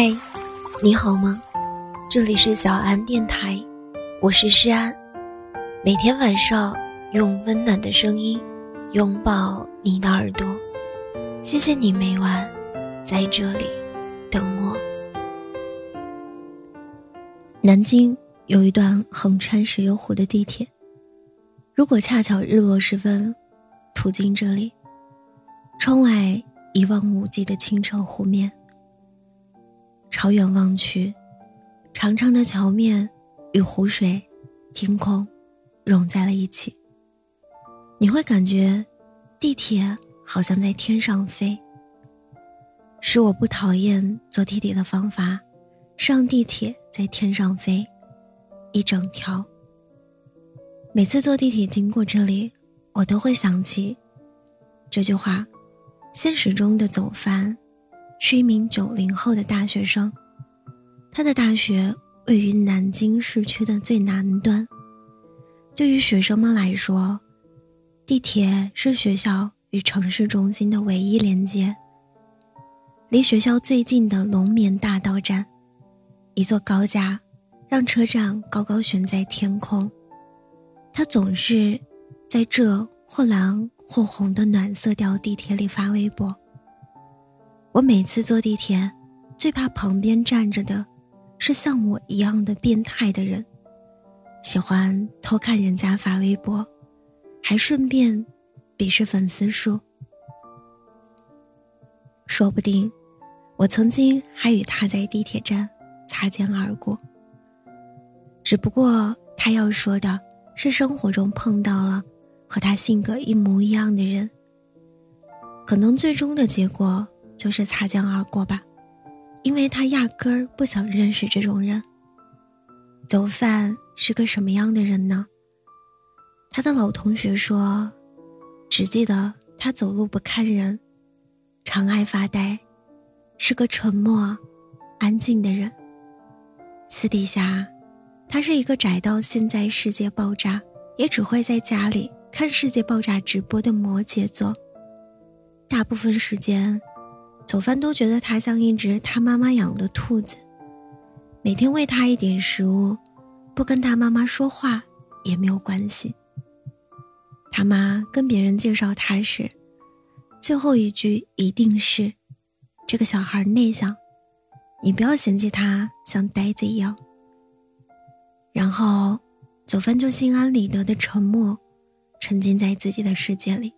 嗨，你好吗？这里是小安电台，我是诗安。每天晚上用温暖的声音拥抱你的耳朵，谢谢你每晚在这里等我。南京有一段横穿石油湖的地铁，如果恰巧日落时分途经这里，窗外一望无际的清澈湖面。朝远望去，长长的桥面与湖水、天空融在了一起。你会感觉地铁好像在天上飞。是我不讨厌坐地铁的方法，上地铁在天上飞，一整条。每次坐地铁经过这里，我都会想起这句话：现实中的走番。是一名九零后的大学生，他的大学位于南京市区的最南端。对于学生们来说，地铁是学校与城市中心的唯一连接。离学校最近的龙眠大道站，一座高架，让车站高高悬在天空。他总是在这或蓝或红的暖色调地铁里发微博。我每次坐地铁，最怕旁边站着的，是像我一样的变态的人，喜欢偷看人家发微博，还顺便鄙视粉丝数。说不定，我曾经还与他在地铁站擦肩而过。只不过他要说的是生活中碰到了和他性格一模一样的人，可能最终的结果。就是擦肩而过吧，因为他压根儿不想认识这种人。走饭是个什么样的人呢？他的老同学说，只记得他走路不看人，常爱发呆，是个沉默、安静的人。私底下，他是一个宅到现在世界爆炸也只会在家里看世界爆炸直播的摩羯座。大部分时间。走饭都觉得他像一只他妈妈养的兔子，每天喂他一点食物，不跟他妈妈说话也没有关系。他妈跟别人介绍他时，最后一句一定是：“这个小孩内向，你不要嫌弃他像呆子一样。”然后，走饭就心安理得的沉默，沉浸在自己的世界里。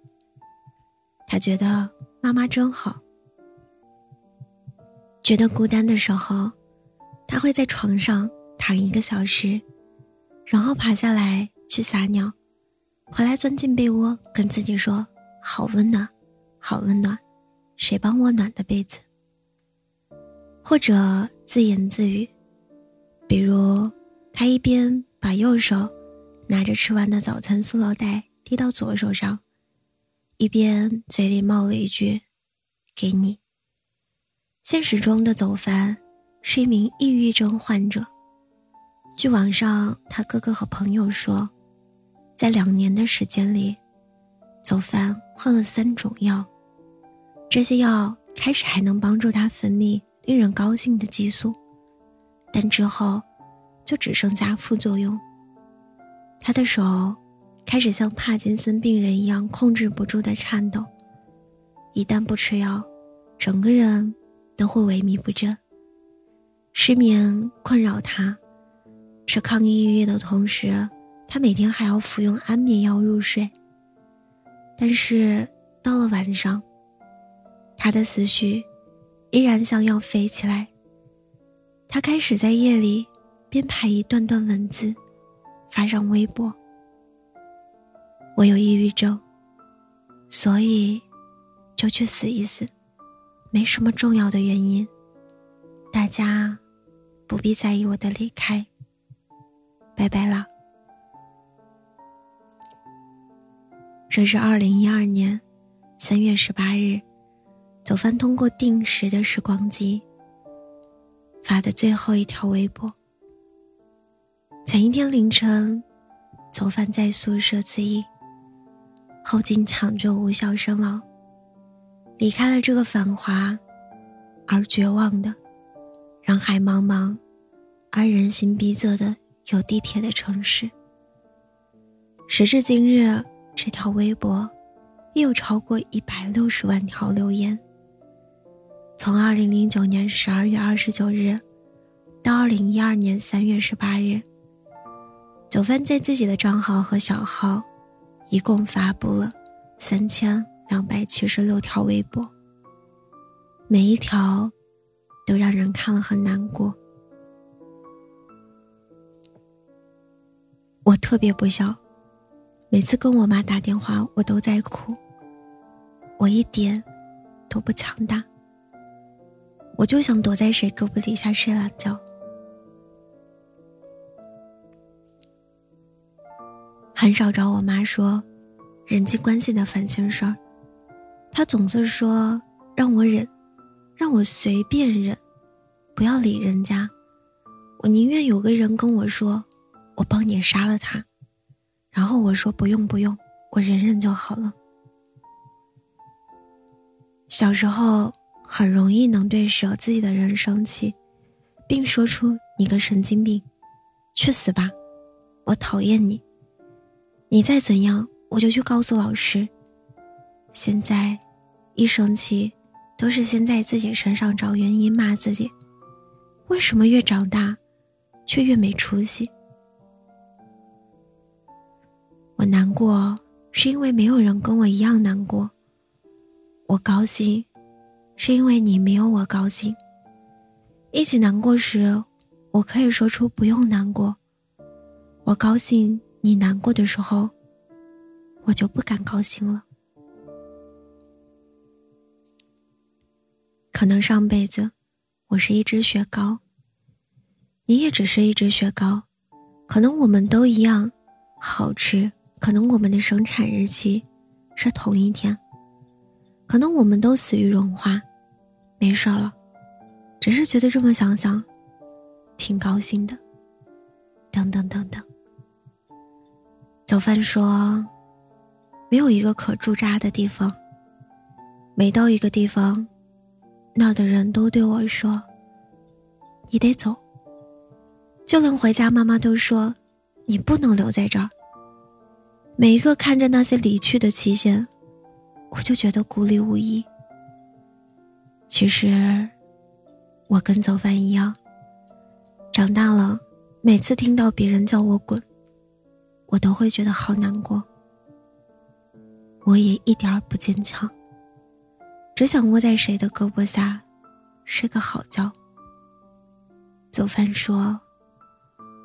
他觉得妈妈真好。觉得孤单的时候，他会在床上躺一个小时，然后爬下来去撒尿，回来钻进被窝，跟自己说：“好温暖，好温暖，谁帮我暖的被子？”或者自言自语，比如他一边把右手拿着吃完的早餐塑料袋递到左手上，一边嘴里冒了一句：“给你。”现实中的走凡是一名抑郁症患者。据网上他哥哥和朋友说，在两年的时间里，走凡换了三种药。这些药开始还能帮助他分泌令人高兴的激素，但之后就只剩下副作用。他的手开始像帕金森病人一样控制不住的颤抖。一旦不吃药，整个人。都会萎靡不振，失眠困扰他，是抗抑郁的同时，他每天还要服用安眠药入睡。但是到了晚上，他的思绪依然像要飞起来。他开始在夜里编排一段段文字，发上微博。我有抑郁症，所以就去死一死。没什么重要的原因，大家不必在意我的离开。拜拜了。这是二零一二年三月十八日，走饭通过定时的时光机发的最后一条微博。前一天凌晨，走饭在宿舍自缢，后经抢救无效身亡。离开了这个繁华而绝望的人海茫茫，而人心逼仄的有地铁的城市。时至今日，这条微博已有超过一百六十万条留言。从二零零九年十二月二十九日到二零一二年三月十八日，九分在自己的账号和小号一共发布了三千两百七十六条微博，每一条都让人看了很难过。我特别不孝。每次跟我妈打电话，我都在哭。我一点都不强大，我就想躲在谁胳膊底下睡懒觉。很少找我妈说人际关系的烦心事儿，他总是说让我忍，让我随便忍，不要理人家。我宁愿有个人跟我说，我帮你杀了他。然后我说不用不用，我忍忍就好了。小时候很容易能对舍自己的人生气，并说出“你个神经病，去死吧，我讨厌你，你再怎样我就去告诉老师。”现在，一生气都是先在自己身上找原因骂自己，为什么越长大，却越没出息？我难过，是因为没有人跟我一样难过。我高兴，是因为你没有我高兴。一起难过时，我可以说出不用难过。我高兴，你难过的时候，我就不敢高兴了。可能上辈子，我是一只雪糕，你也只是一只雪糕，可能我们都一样，好吃。可能我们的生产日期是同一天，可能我们都死于融化，没事了，只是觉得这么想想，挺高兴的。等等等等。早饭说，没有一个可驻扎的地方。每到一个地方，那的人都对我说：“你得走。”就连回家，妈妈都说：“你不能留在这儿。”每一个看着那些离去的期限，我就觉得孤立无依。其实，我跟早饭一样，长大了，每次听到别人叫我滚，我都会觉得好难过。我也一点儿不坚强，只想窝在谁的胳膊下，睡个好觉。早饭说：“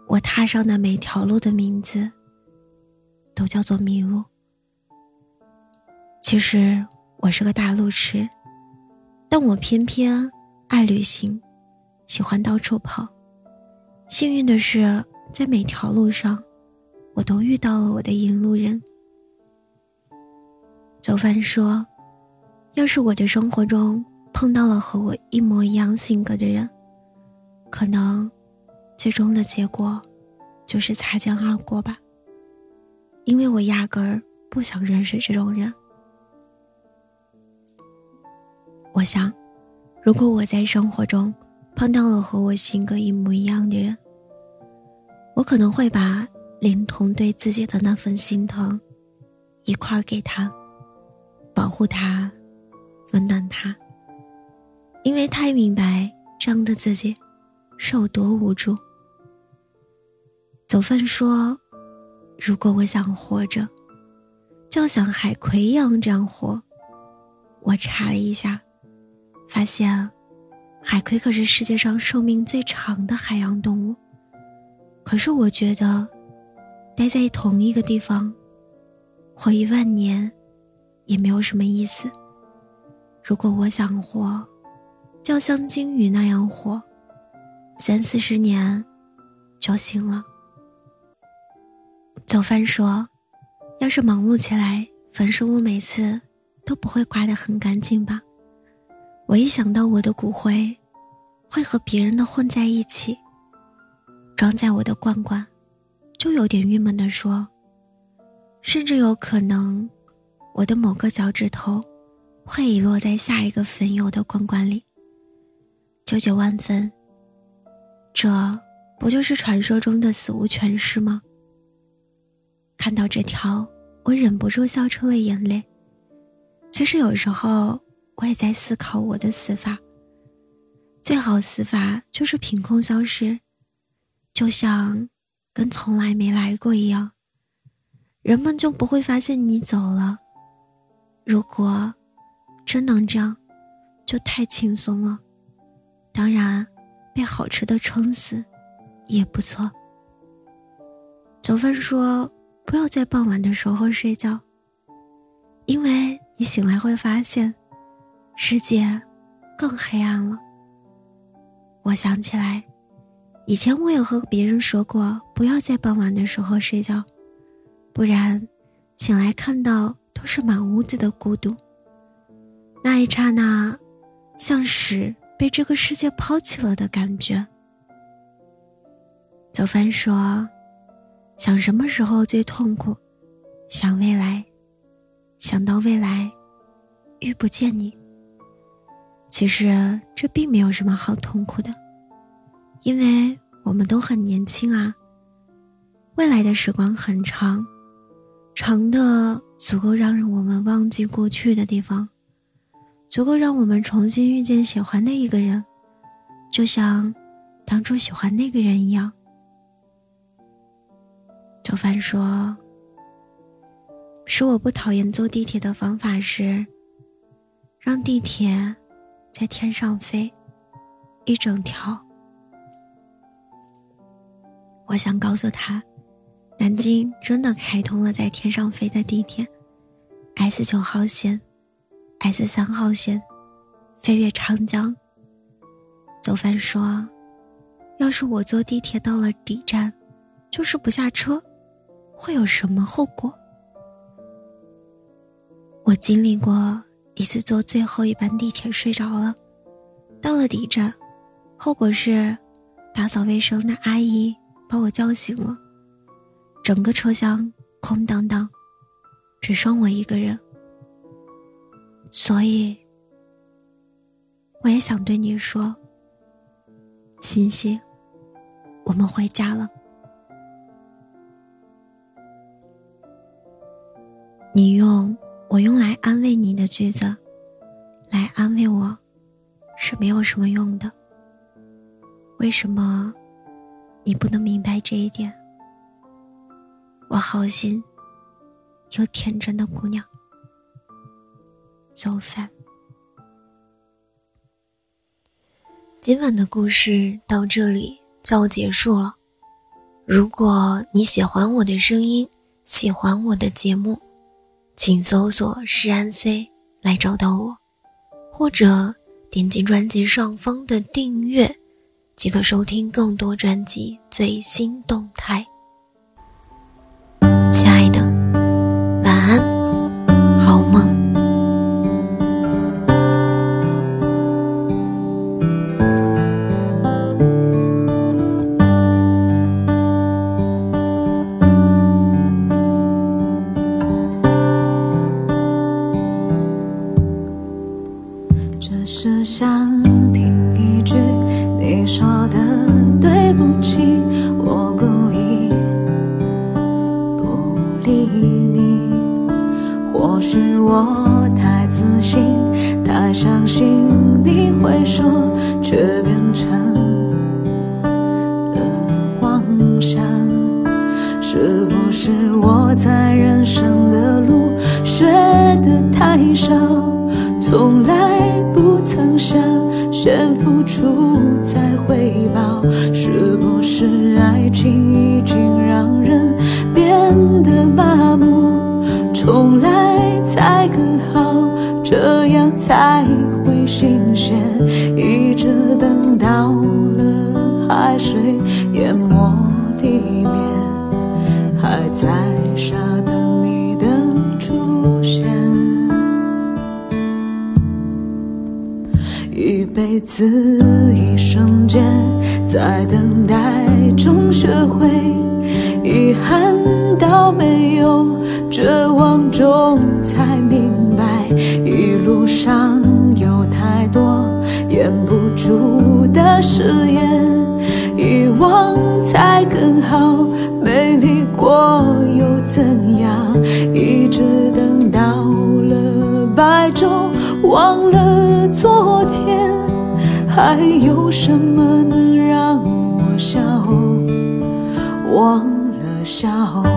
我踏上的每条路的名字。”都叫做迷路。其实我是个大路痴，但我偏偏爱旅行，喜欢到处跑。幸运的是，在每条路上，我都遇到了我的引路人。早饭说：“要是我的生活中碰到了和我一模一样性格的人，可能最终的结果就是擦肩而过吧。”因为我压根儿不想认识这种人。我想，如果我在生活中碰到了和我性格一模一样的人，我可能会把连同对自己的那份心疼一块儿给他，保护他，温暖他。因为太明白这样的自己是有多无助。走饭说。如果我想活着，就像海葵一样这样活。我查了一下，发现海葵可是世界上寿命最长的海洋动物。可是我觉得，待在同一个地方，活一万年，也没有什么意思。如果我想活，就像鲸鱼那样活，三四十年，就行了。早饭说：“要是忙碌起来，焚书录每次都不会刮得很干净吧？”我一想到我的骨灰会和别人的混在一起，装在我的罐罐，就有点郁闷的说：“甚至有可能，我的某个脚趾头会遗落在下一个坟友的罐罐里。”纠结万分，这不就是传说中的死无全尸吗？看到这条，我忍不住笑出了眼泪。其实有时候我也在思考我的死法。最好死法就是凭空消失，就像跟从来没来过一样，人们就不会发现你走了。如果真能这样，就太轻松了。当然，被好吃的撑死也不错。九分说：“不要在傍晚的时候睡觉，因为你醒来会发现，世界更黑暗了。”我想起来，以前我也和别人说过，不要在傍晚的时候睡觉，不然醒来看到都是满屋子的孤独。那一刹那，像是被这个世界抛弃了的感觉。走帆说：“想什么时候最痛苦？想未来，想到未来，遇不见你。”其实这并没有什么好痛苦的，因为我们都很年轻啊。未来的时光很长，长的足够让我们忘记过去的地方，足够让我们重新遇见喜欢的一个人，就像当初喜欢那个人一样。周帆说：“使我不讨厌坐地铁的方法是，让地铁。”在天上飞，一整条。我想告诉他，南京真的开通了在天上飞的地铁，S 九号线，S 三号线，飞越长江。走帆说：“要是我坐地铁到了底站，就是不下车，会有什么后果？”我经历过。一次坐最后一班地铁睡着了，到了底站，后果是打扫卫生的阿姨把我叫醒了。整个车厢空荡荡，只剩我一个人。所以，我也想对你说，欣欣，我们回家了。你用。我用来安慰你的句子，来安慰我，是没有什么用的。为什么你不能明白这一点？我好心又天真的姑娘，走饭。今晚的故事到这里就要结束了。如果你喜欢我的声音，喜欢我的节目。请搜索“诗安 C” 来找到我，或者点击专辑上方的订阅，即可收听更多专辑最新动态。只想听一句你说的对不起我故意不理你。或许我太自信太相信你会说却变成了妄想。是不是我在人生的路学的太少从来出再回报，是不是爱情已经让人变得麻木？重来才更好，这样才会新鲜。一直等到了海水淹没地面，还在傻等你的出现。一辈子，我没有绝望中才明白一路上有太多掩不住的誓言遗忘才更好没你过又怎样一直等到了白昼忘了昨天还有什么能让我笑忘了笑。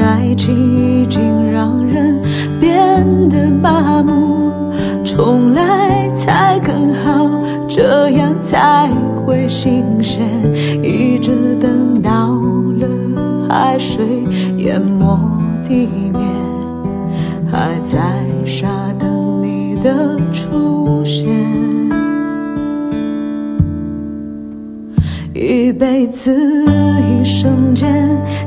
爱情已经让人变得麻木？重来才更好，这样才会新鲜。一直等到了海水淹没地面。还在傻等你的一辈子一瞬间，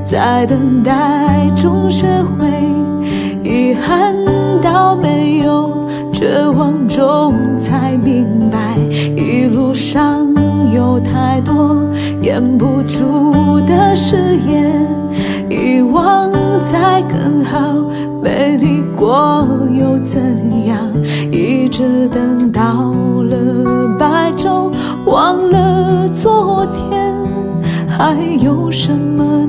在等待中学会遗憾到没有，绝望中才明白，一路上有太多掩不住的誓言，遗忘才更好。美丽过又怎样？一直等到了白昼，忘，还有什么